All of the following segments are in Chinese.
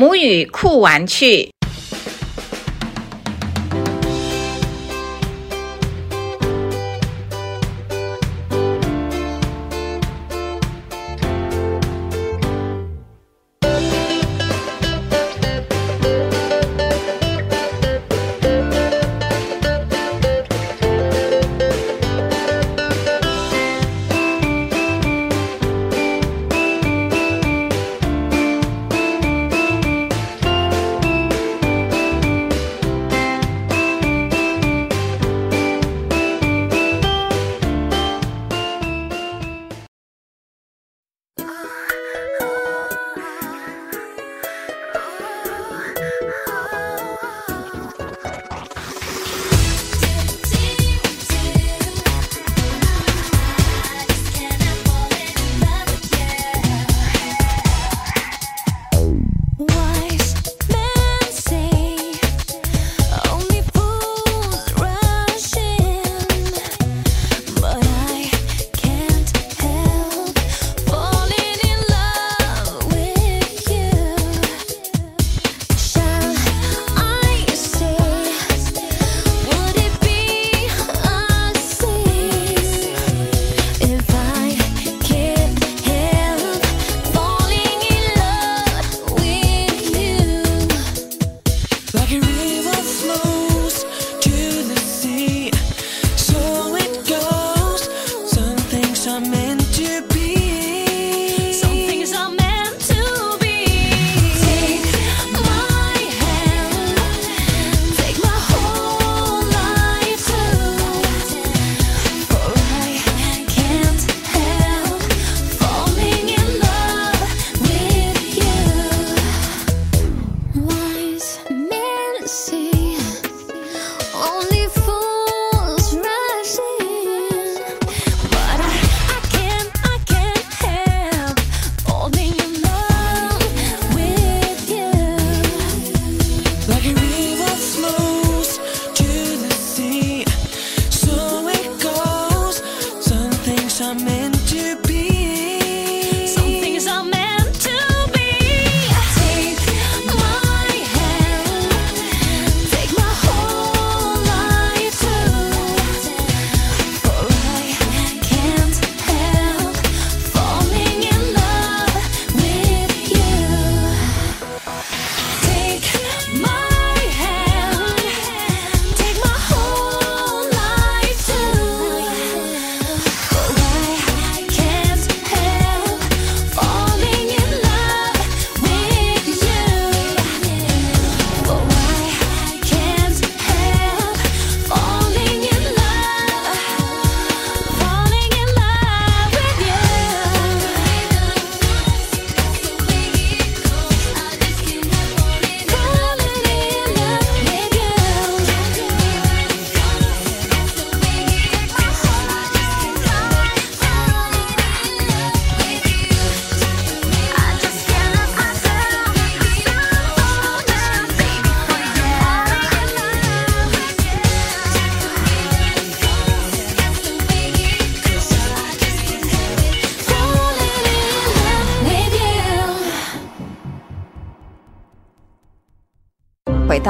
母语酷玩趣。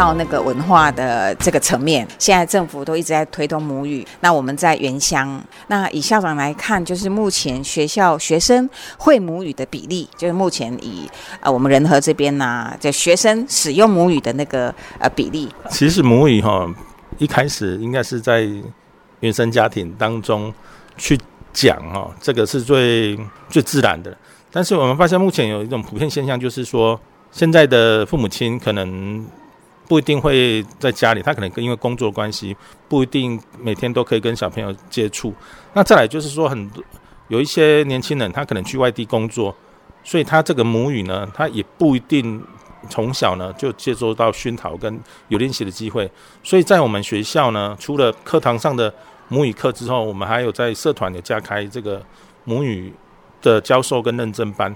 到那个文化的这个层面，现在政府都一直在推动母语。那我们在原乡，那以校长来看，就是目前学校学生会母语的比例，就是目前以呃我们仁和这边呢，这学生使用母语的那个呃比例。其实母语哈，一开始应该是在原生家庭当中去讲哈，这个是最最自然的。但是我们发现目前有一种普遍现象，就是说现在的父母亲可能。不一定会在家里，他可能跟因为工作关系，不一定每天都可以跟小朋友接触。那再来就是说，很多有一些年轻人，他可能去外地工作，所以他这个母语呢，他也不一定从小呢就接收到熏陶跟有练习的机会。所以在我们学校呢，除了课堂上的母语课之后，我们还有在社团有加开这个母语的教授跟认证班。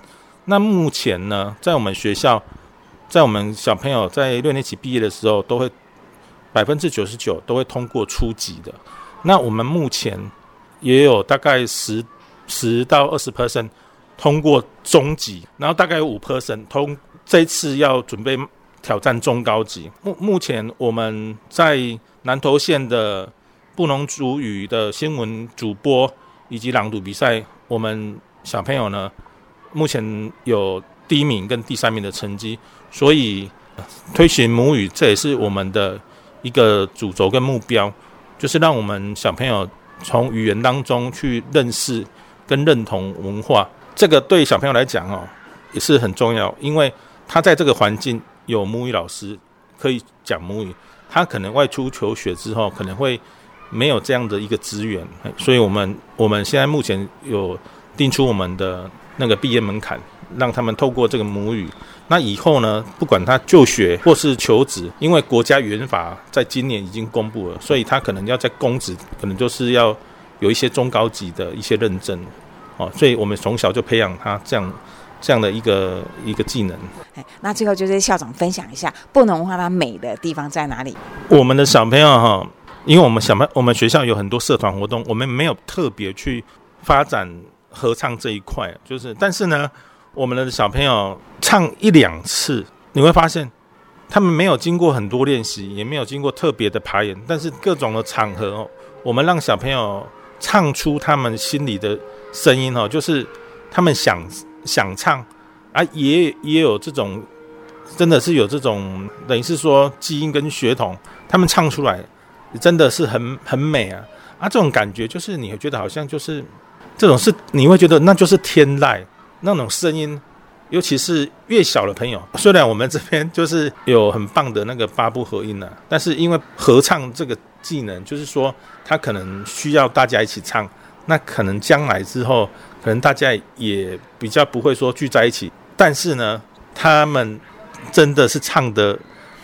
那目前呢，在我们学校。在我们小朋友在六年级毕业的时候，都会百分之九十九都会通过初级的。那我们目前也有大概十十到二十 percent 通过中级，然后大概有五 percent 通这次要准备挑战中高级。目目前我们在南投县的布农族语的新闻主播以及朗读比赛，我们小朋友呢，目前有第一名跟第三名的成绩，所以推行母语，这也是我们的一个主轴跟目标，就是让我们小朋友从语言当中去认识跟认同文化。这个对小朋友来讲哦，也是很重要，因为他在这个环境有母语老师可以讲母语，他可能外出求学之后可能会没有这样的一个资源，所以我们我们现在目前有定出我们的那个毕业门槛，让他们透过这个母语，那以后呢，不管他就学或是求职，因为国家语言法在今年已经公布了，所以他可能要在公职，可能就是要有一些中高级的一些认证。哦，所以我们从小就培养他这样这样的一个一个技能。哎，那最后就是校长分享一下不能话它美的地方在哪里？我们的小朋友哈，因为我们小朋我们学校有很多社团活动，我们没有特别去发展合唱这一块，就是但是呢，我们的小朋友唱一两次，你会发现他们没有经过很多练习，也没有经过特别的排演，但是各种的场合哦，我们让小朋友唱出他们心里的。声音哦，就是他们想想唱啊，也也有这种，真的是有这种，等于是说基因跟血统，他们唱出来真的是很很美啊啊！这种感觉就是你会觉得好像就是这种是你会觉得那就是天籁那种声音，尤其是越小的朋友，虽然我们这边就是有很棒的那个八部合音呢，但是因为合唱这个技能，就是说他可能需要大家一起唱。那可能将来之后，可能大家也比较不会说聚在一起，但是呢，他们真的是唱的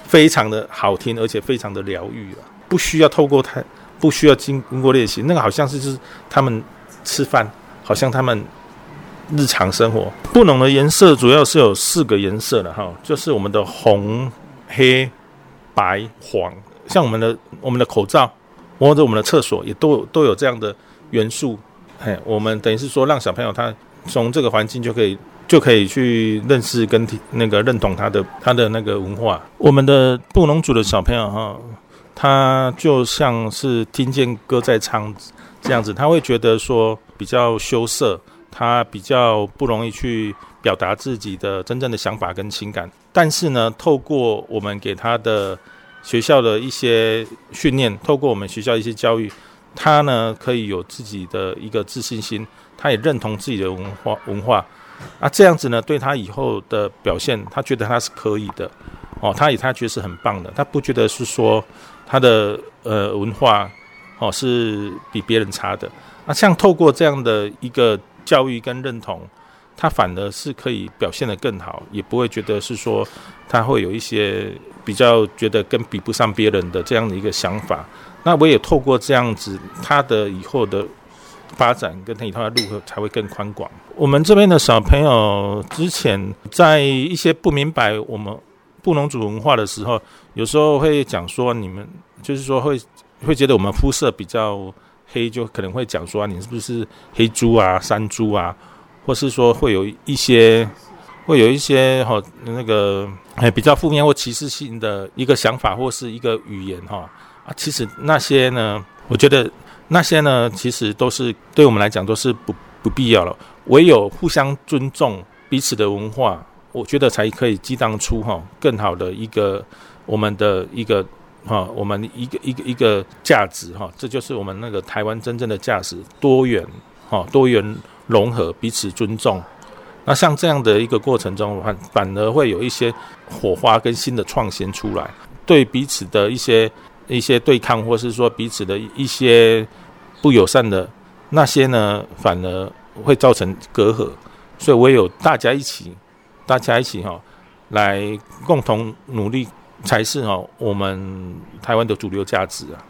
非常的好听，而且非常的疗愈啊，不需要透过太，不需要经过练习，那个好像是就是他们吃饭，好像他们日常生活。布农的颜色主要是有四个颜色的哈，就是我们的红、黑、白、黄，像我们的我们的口罩或者我们的厕所也都都有这样的。元素，嘿，我们等于是说，让小朋友他从这个环境就可以就可以去认识跟那个认同他的他的那个文化。我们的布农族的小朋友哈，他就像是听见歌在唱这样子，他会觉得说比较羞涩，他比较不容易去表达自己的真正的想法跟情感。但是呢，透过我们给他的学校的一些训练，透过我们学校一些教育。他呢可以有自己的一个自信心，他也认同自己的文化文化，啊，这样子呢对他以后的表现，他觉得他是可以的，哦，他也他觉得是很棒的，他不觉得是说他的呃文化哦是比别人差的，啊，像透过这样的一个教育跟认同，他反而是可以表现得更好，也不会觉得是说他会有一些比较觉得跟比不上别人的这样的一个想法。那我也透过这样子，他的以后的发展跟他以后的路才会更宽广。我们这边的小朋友之前在一些不明白我们布农族文化的时候，有时候会讲说，你们就是说会会觉得我们肤色比较黑，就可能会讲说啊你是不是黑猪啊、山猪啊，或是说会有一些会有一些哈那个哎比较负面或歧视性的一个想法或是一个语言哈。啊，其实那些呢，我觉得那些呢，其实都是对我们来讲都是不不必要了。唯有互相尊重彼此的文化，我觉得才可以激荡出哈更好的一个我们的一个哈我们一个一个一个价值哈，这就是我们那个台湾真正的价值，多元哈多元融合，彼此尊重。那像这样的一个过程中，反反而会有一些火花跟新的创新出来，对彼此的一些。一些对抗，或是说彼此的一些不友善的那些呢，反而会造成隔阂。所以唯有大家一起，大家一起哈，来共同努力，才是哈我们台湾的主流价值啊。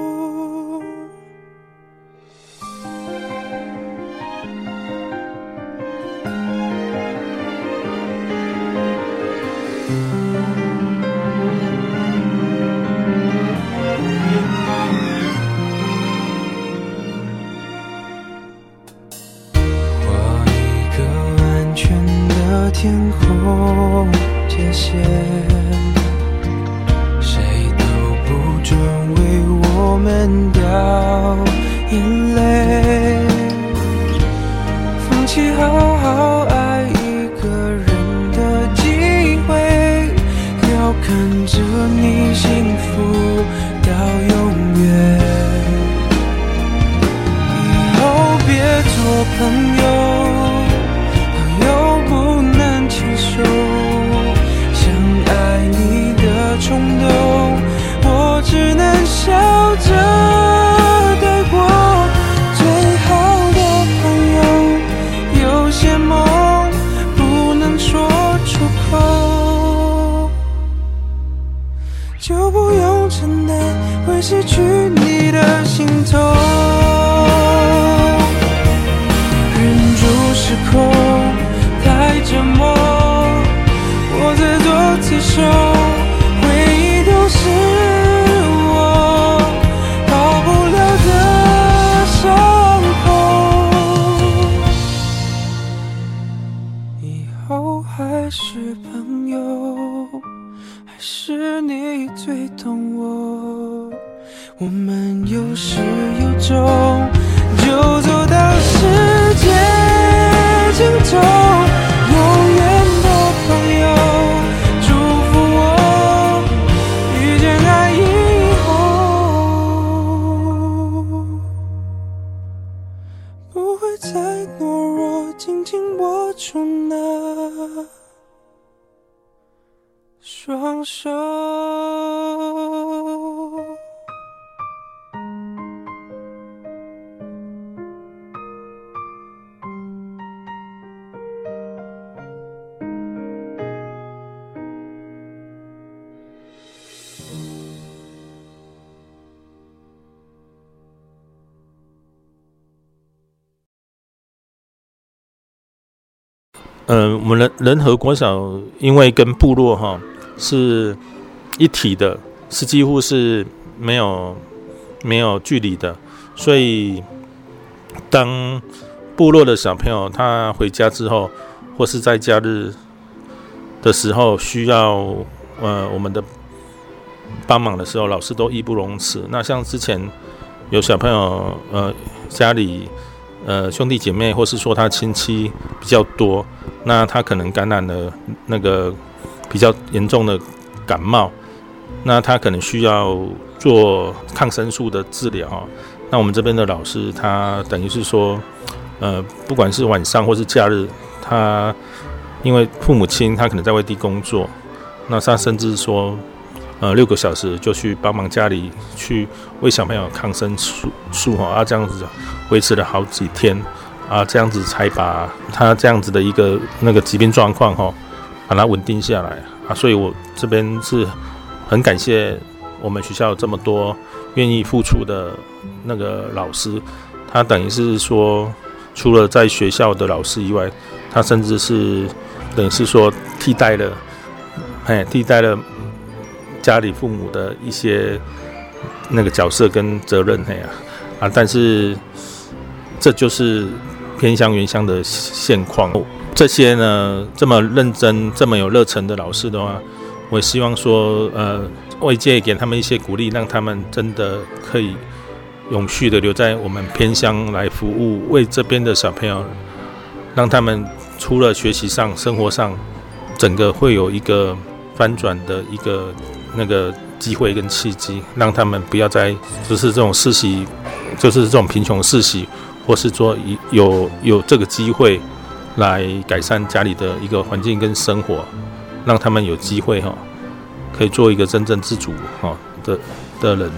就不用承担会失去你的心痛。忍住失控，呃，我们人人和国小因为跟部落哈是一体的，是几乎是没有没有距离的，所以当部落的小朋友他回家之后，或是在假日的时候需要呃我们的帮忙的时候，老师都义不容辞。那像之前有小朋友呃家里呃兄弟姐妹，或是说他亲戚比较多。那他可能感染了那个比较严重的感冒，那他可能需要做抗生素的治疗。那我们这边的老师，他等于是说，呃，不管是晚上或是假日，他因为父母亲他可能在外地工作，那他甚至说，呃，六个小时就去帮忙家里去喂小朋友抗生素素哈，啊，这样子维持了好几天。啊，这样子才把他这样子的一个那个疾病状况哈，把它稳定下来啊。所以我这边是很感谢我们学校这么多愿意付出的那个老师，他等于是说，除了在学校的老师以外，他甚至是等于是说替代了，哎，替代了家里父母的一些那个角色跟责任，哎呀，啊，但是这就是偏乡原乡的现况。这些呢，这么认真、这么有热忱的老师的话，我希望说，呃，外界给他们一些鼓励，让他们真的可以永续的留在我们偏乡来服务，为这边的小朋友，让他们除了学习上、生活上，整个会有一个翻转的一个那个机会跟契机，让他们不要再就是这种世袭，就是这种贫穷世袭，或是说有有这个机会来改善家里的一个环境跟生活，让他们有机会哈，可以做一个真正自主哈的的人。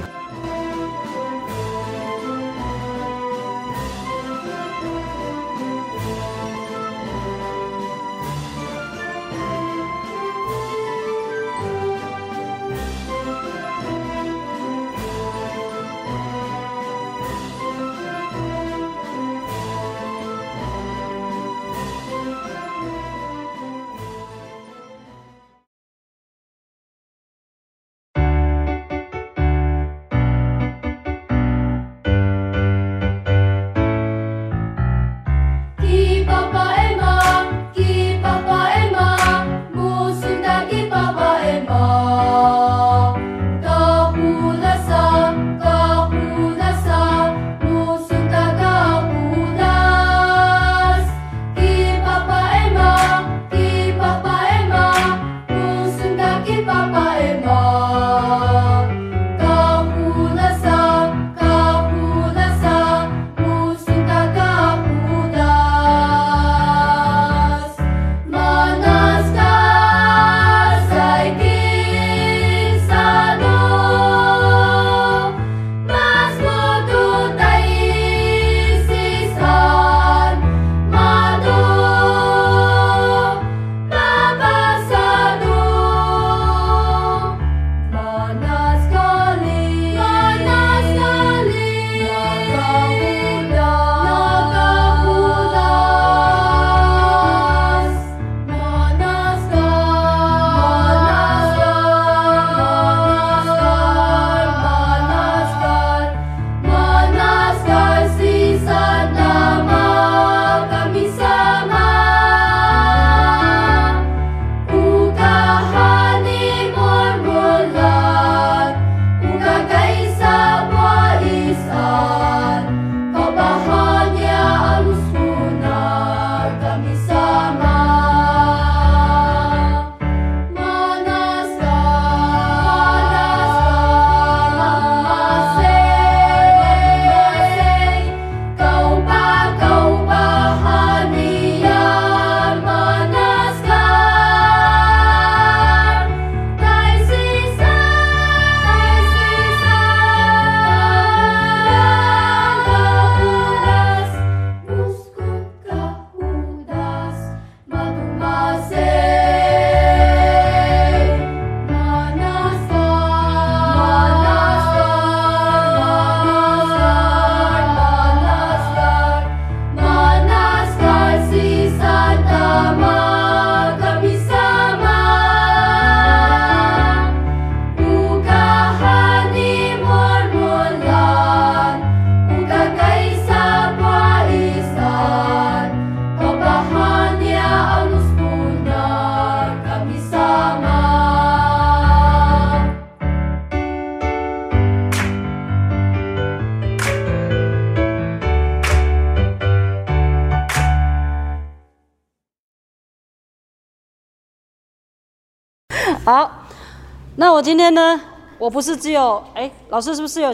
我今天呢，我不是只有哎，老师是不是有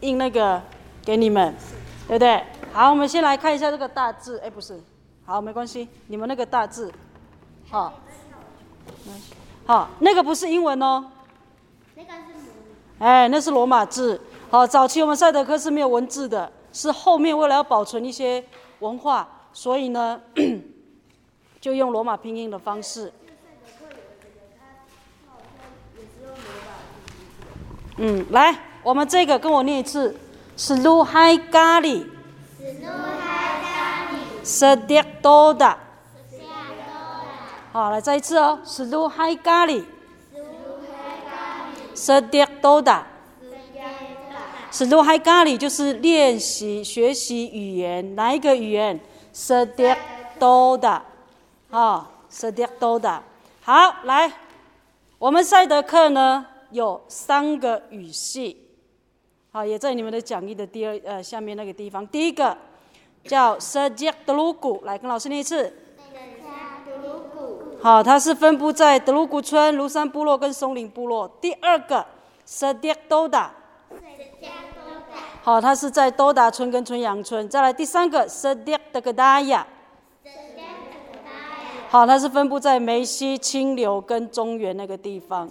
印那个给你们，对不对？好，我们先来看一下这个大字，哎，不是，好，没关系，你们那个大字，好，好，那个不是英文哦，那个是哎，那是罗马字。好，早期我们赛德克是没有文字的，是后面为了要保存一些文化，所以呢，就用罗马拼音的方式。嗯，来，我们这个跟我念一次：slu hai gali。sediak doda。好，来再一次哦，slu hai gali。sediak doda。slu hai gali 就是练习学习语言，哪一个语言？sediak doda。啊，sediak doda。好，来，我们赛德克呢？有三个语系，好，也在你们的讲义的第二呃下面那个地方。第一个叫 Sejak Delugu，来跟老师念一次。好，它是分布在德鲁古村、庐山部落跟松林部落。第二个 Sejak Doda，好，它是在多达村跟春阳村。再来第三个 Sejak Degdaya，好，它是分布在梅西、清流跟中原那个地方。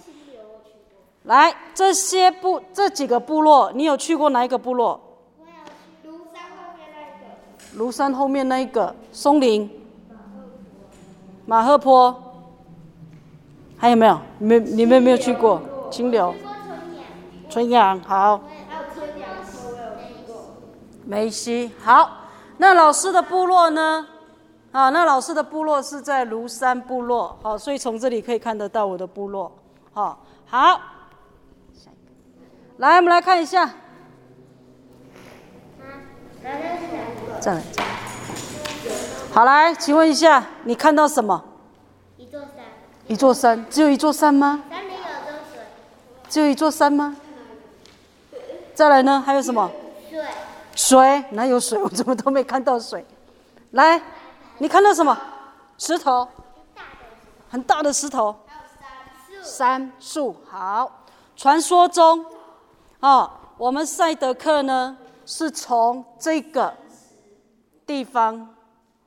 来，这些部这几个部落，你有去过哪一个部落？庐山后面那一个。庐山后面那一个松林、马赫坡，还有没有？你们你们有没有去过清流、春阳？好，还有春阳，我有去过。梅西好。那老师的部落呢？啊，那老师的部落是在庐山部落。好，所以从这里可以看得到我的部落。好，好。来，我们来看一下。再来，再来。好，来，请问一下，你看到什么？一座山，一座山，只有一座山吗？山里有着水，只有一座山吗？再来呢？还有什么？水，水？哪有水？我怎么都没看到水？来，你看到什么？石头，很大的石头。还有山山树。好，传说中。哦，我们赛德克呢是从这个地方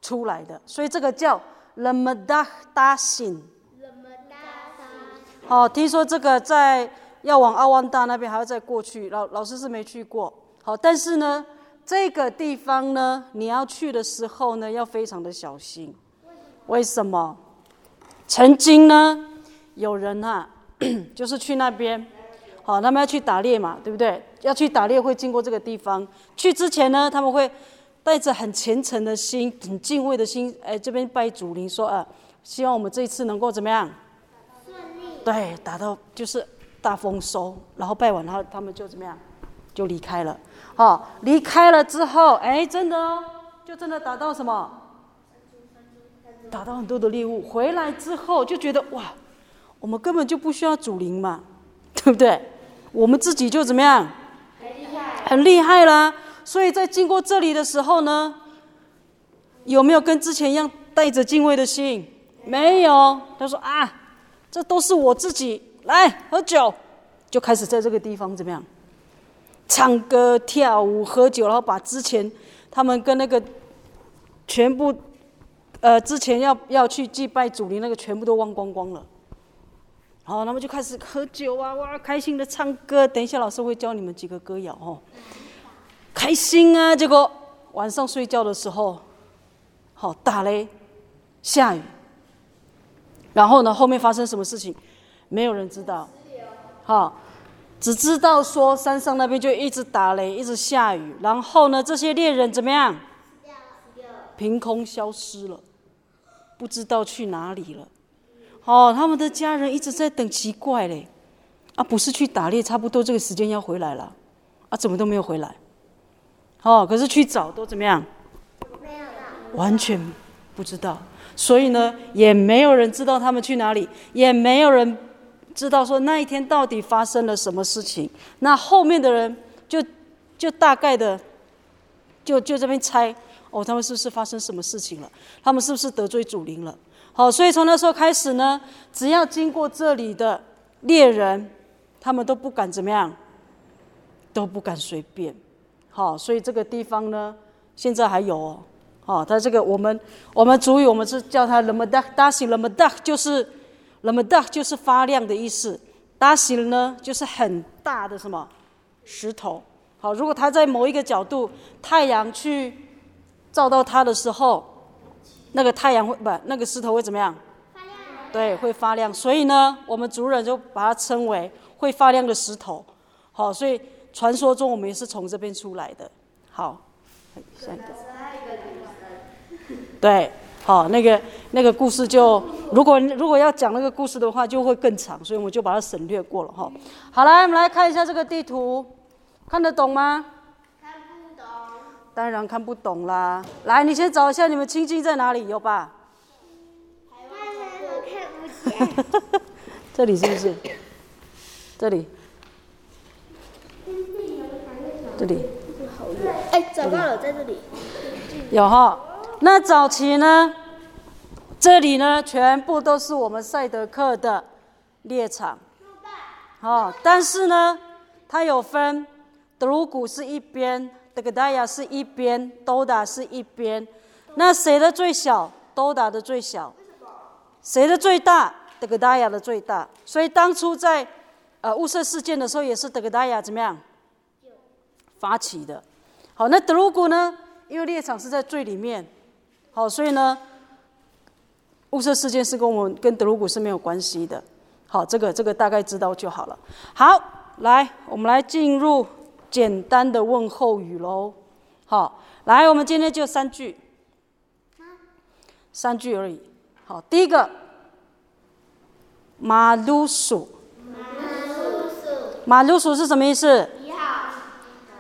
出来的，所以这个叫 l a m d a d a s i n 好，听说这个在要往阿旺大那边还要再过去，老老师是没去过。好，但是呢，这个地方呢，你要去的时候呢，要非常的小心。为什么？曾经呢，有人啊，就是去那边。好，他们要去打猎嘛，对不对？要去打猎会经过这个地方。去之前呢，他们会带着很虔诚的心、很敬畏的心，哎，这边拜祖灵，说啊，希望我们这一次能够怎么样？顺利。对，打到就是大丰收，然后拜完，然后他们就怎么样？就离开了。好，离开了之后，哎，真的哦，就真的打到什么？打到很多的猎物。回来之后就觉得哇，我们根本就不需要祖灵嘛，对不对？我们自己就怎么样？很厉害，很厉害啦！所以在经过这里的时候呢，有没有跟之前一样带着敬畏的心？没有。他说啊，这都是我自己来喝酒，就开始在这个地方怎么样？唱歌、跳舞、喝酒，然后把之前他们跟那个全部呃之前要要去祭拜祖灵那个全部都忘光光了。好，那么就开始喝酒啊，哇，开心的唱歌。等一下，老师会教你们几个歌谣哦。开心啊！结果晚上睡觉的时候，好打雷，下雨。然后呢，后面发生什么事情，没有人知道。好，只知道说山上那边就一直打雷，一直下雨。然后呢，这些猎人怎么样？凭空消失了，不知道去哪里了。哦，他们的家人一直在等，奇怪嘞，啊，不是去打猎，差不多这个时间要回来了，啊，怎么都没有回来？哦，可是去找都怎么样？没有完全不知道，所以呢，也没有人知道他们去哪里，也没有人知道说那一天到底发生了什么事情。那后面的人就就大概的就就这边猜，哦，他们是不是发生什么事情了？他们是不是得罪主灵了？好，所以从那时候开始呢，只要经过这里的猎人，他们都不敢怎么样，都不敢随便。好，所以这个地方呢，现在还有哦。好，它这个我们我们主语我们是叫它 lamadak dasi lamadak，就是 l a m a d a 就是发亮的意思，dasi 呢就是很大的什么石头。好，如果它在某一个角度，太阳去照到它的时候。那个太阳会不，那个石头会怎么样？发亮对，会发亮。所以呢，我们族人就把它称为会发亮的石头。好，所以传说中我们也是从这边出来的。好，下一个。对，好，那个那个故事就，如果如果要讲那个故事的话，就会更长，所以我们就把它省略过了哈。好，来，我们来看一下这个地图，看得懂吗？当然看不懂啦。来，你先找一下你们亲近在哪里，有吧？这里是不是？这里，这里哎，找到了，在这里。有哈。那早期呢，这里呢全部都是我们赛德克的猎场。哦，但是呢，它有分，德鲁古是一边，德格达亚是一边，都达是一边。那谁的最小？都达的最小。谁的最大？德格达亚的最大。所以当初在呃雾社事件的时候，也是德格达亚怎么样发起的？好，那德鲁古呢？因为猎场是在最里面，好，所以呢，雾社事件是跟我们跟德鲁古是没有关系的。好，这个这个大概知道就好了。好，来，我们来进入简单的问候语喽。好，来，我们今天就三句，三句而已。好，第一个，马鲁鼠，马鲁鼠是什么意思？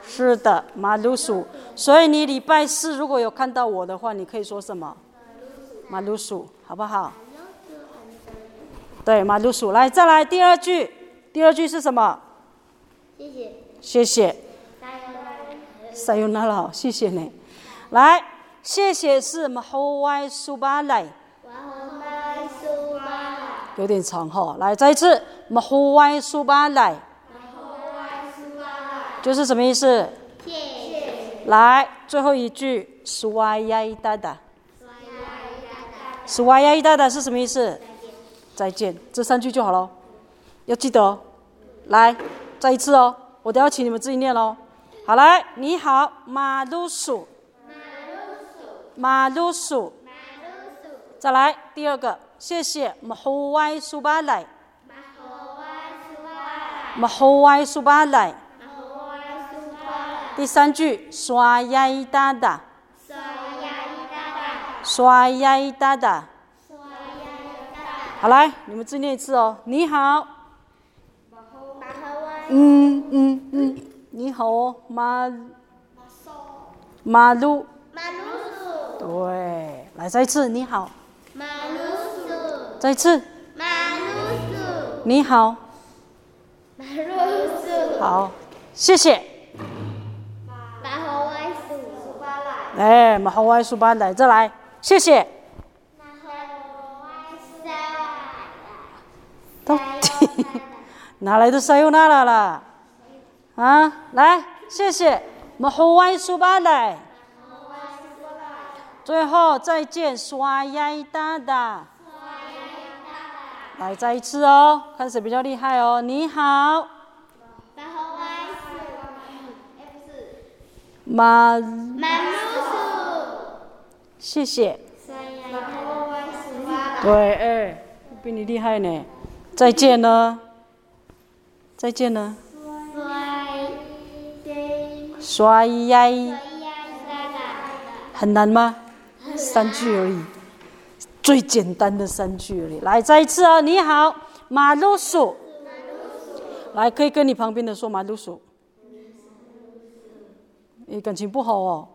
是的，马鲁鼠。所以你礼拜四如果有看到我的话，你可以说什么？马鲁鼠，好不好？对，马鲁鼠。来，再来第二句，第二句是什么？谢谢。谢谢。加油！塞尤那拉，谢谢你。来，谢谢是 m h o w a i subalai，我们苏巴拉，有点长哈。来，再一次 m h o w a i subalai，就是什么意思？谢谢。来，最后一句 suaya dada。suaya dada 是什么意思？再见。这三句就好了，要记得哦。来，再一次哦，我都要请你们自己念喽。好来，你好，马路鼠，马路鼠，马路鼠，再来第二个，谢谢，马虎歪苏巴来，马虎歪苏巴来，第三句，刷牙一哒哒，刷牙一哒哒，刷牙一哒哒，好来，你们自己念一次哦。你好。嗯嗯嗯，你好哦，马马路。马鲁鼠，对，来再一次，你好。马鲁鼠，再一次，马鲁鼠，你好。马鲁鼠，好，谢谢。马猴外鼠，苏巴来，哎，马猴外书班来，再来，谢谢。马到底哪来的塞尤那拉啦？啊，来，谢谢。马好外书班来。最后再见，刷牙哒哒。来，再一次哦，看谁比较厉害哦。你好，马猴外鼠，哎不是，马，马鲁鼠，谢谢。对，哎，比你厉害呢。再见呢。再见呢。衰对，刷牙，咿呀沙拉，很难吗？三句而已，最简单的三句而已。来，再一次哦。你好，马路鼠。来，可以跟你旁边的说马路鼠。你感情不好哦。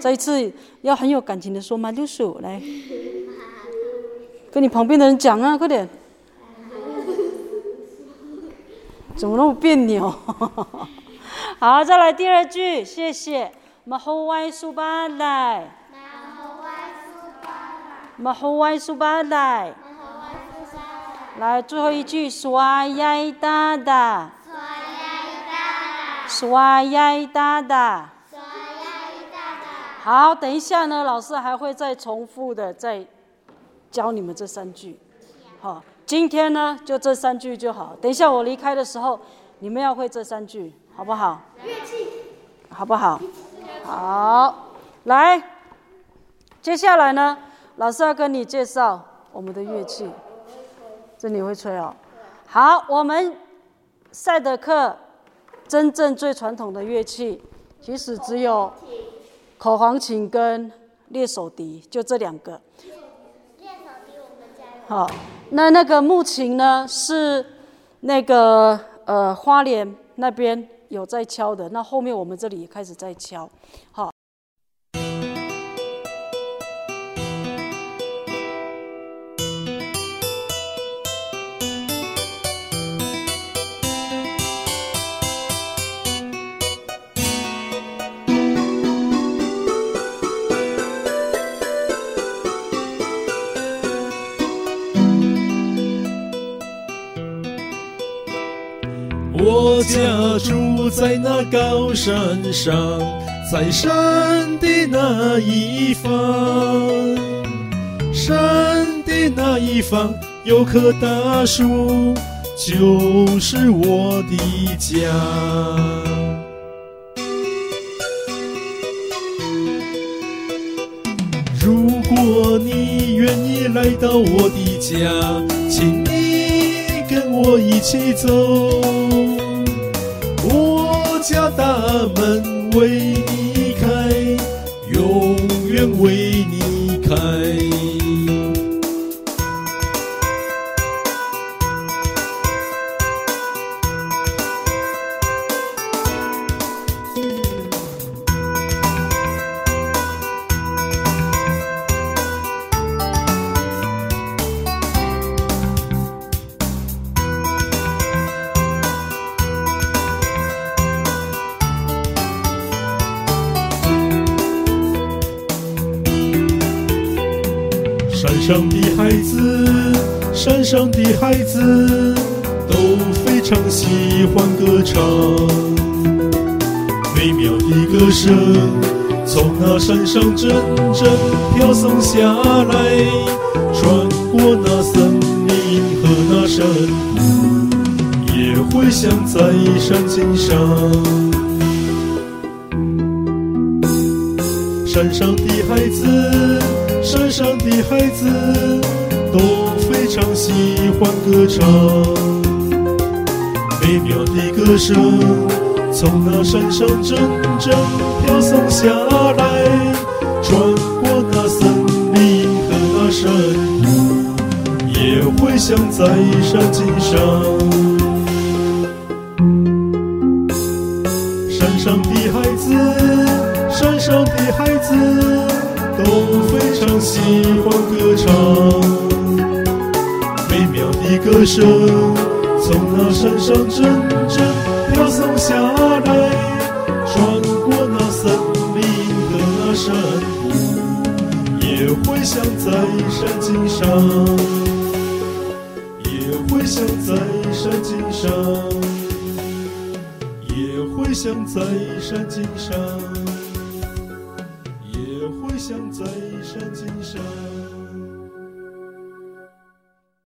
再一次，要很有感情的说马路鼠。来，跟你旁边的人讲啊，快点。怎么那么别扭？好，再来第二句，谢谢。马后外苏巴来。马猴外鼠巴拉，马后外苏巴来。来，最后一句，刷牙哒哒，刷牙哒哒，刷牙哒哒。刷牙哒哒，好，等一下呢，老师还会再重复的再教你们这三句。好，今天呢就这三句就好。等一下我离开的时候，你们要会这三句，好不好？好不好？好，来，接下来呢，老师要跟你介绍我们的乐器。这你会吹哦。好，我们赛德克真正最传统的乐器，其实只有口簧琴跟猎手笛，就这两个。练手笛我们家有。好，那那个木琴呢？是那个呃花脸那边有在敲的，那后面我们这里也开始在敲。好。在那高山上，在山的那一方，山的那一方有棵大树，就是我的家。如果你愿意来到我的家，请你跟我一起走。永远为你开。山上阵阵飘送下来，穿过那森林和那山谷，也会响在山径上。山上的孩子，山上的孩子都非常喜欢歌唱，美妙的歌声从那山上阵阵飘送下来，也回响在山径上。山上的孩子，山上的孩子都非常喜欢歌唱，美妙的歌声从那山上阵阵飘送下来，穿过那森林和那山谷，也回响在山径上，山径上。也会想在山金，山径上。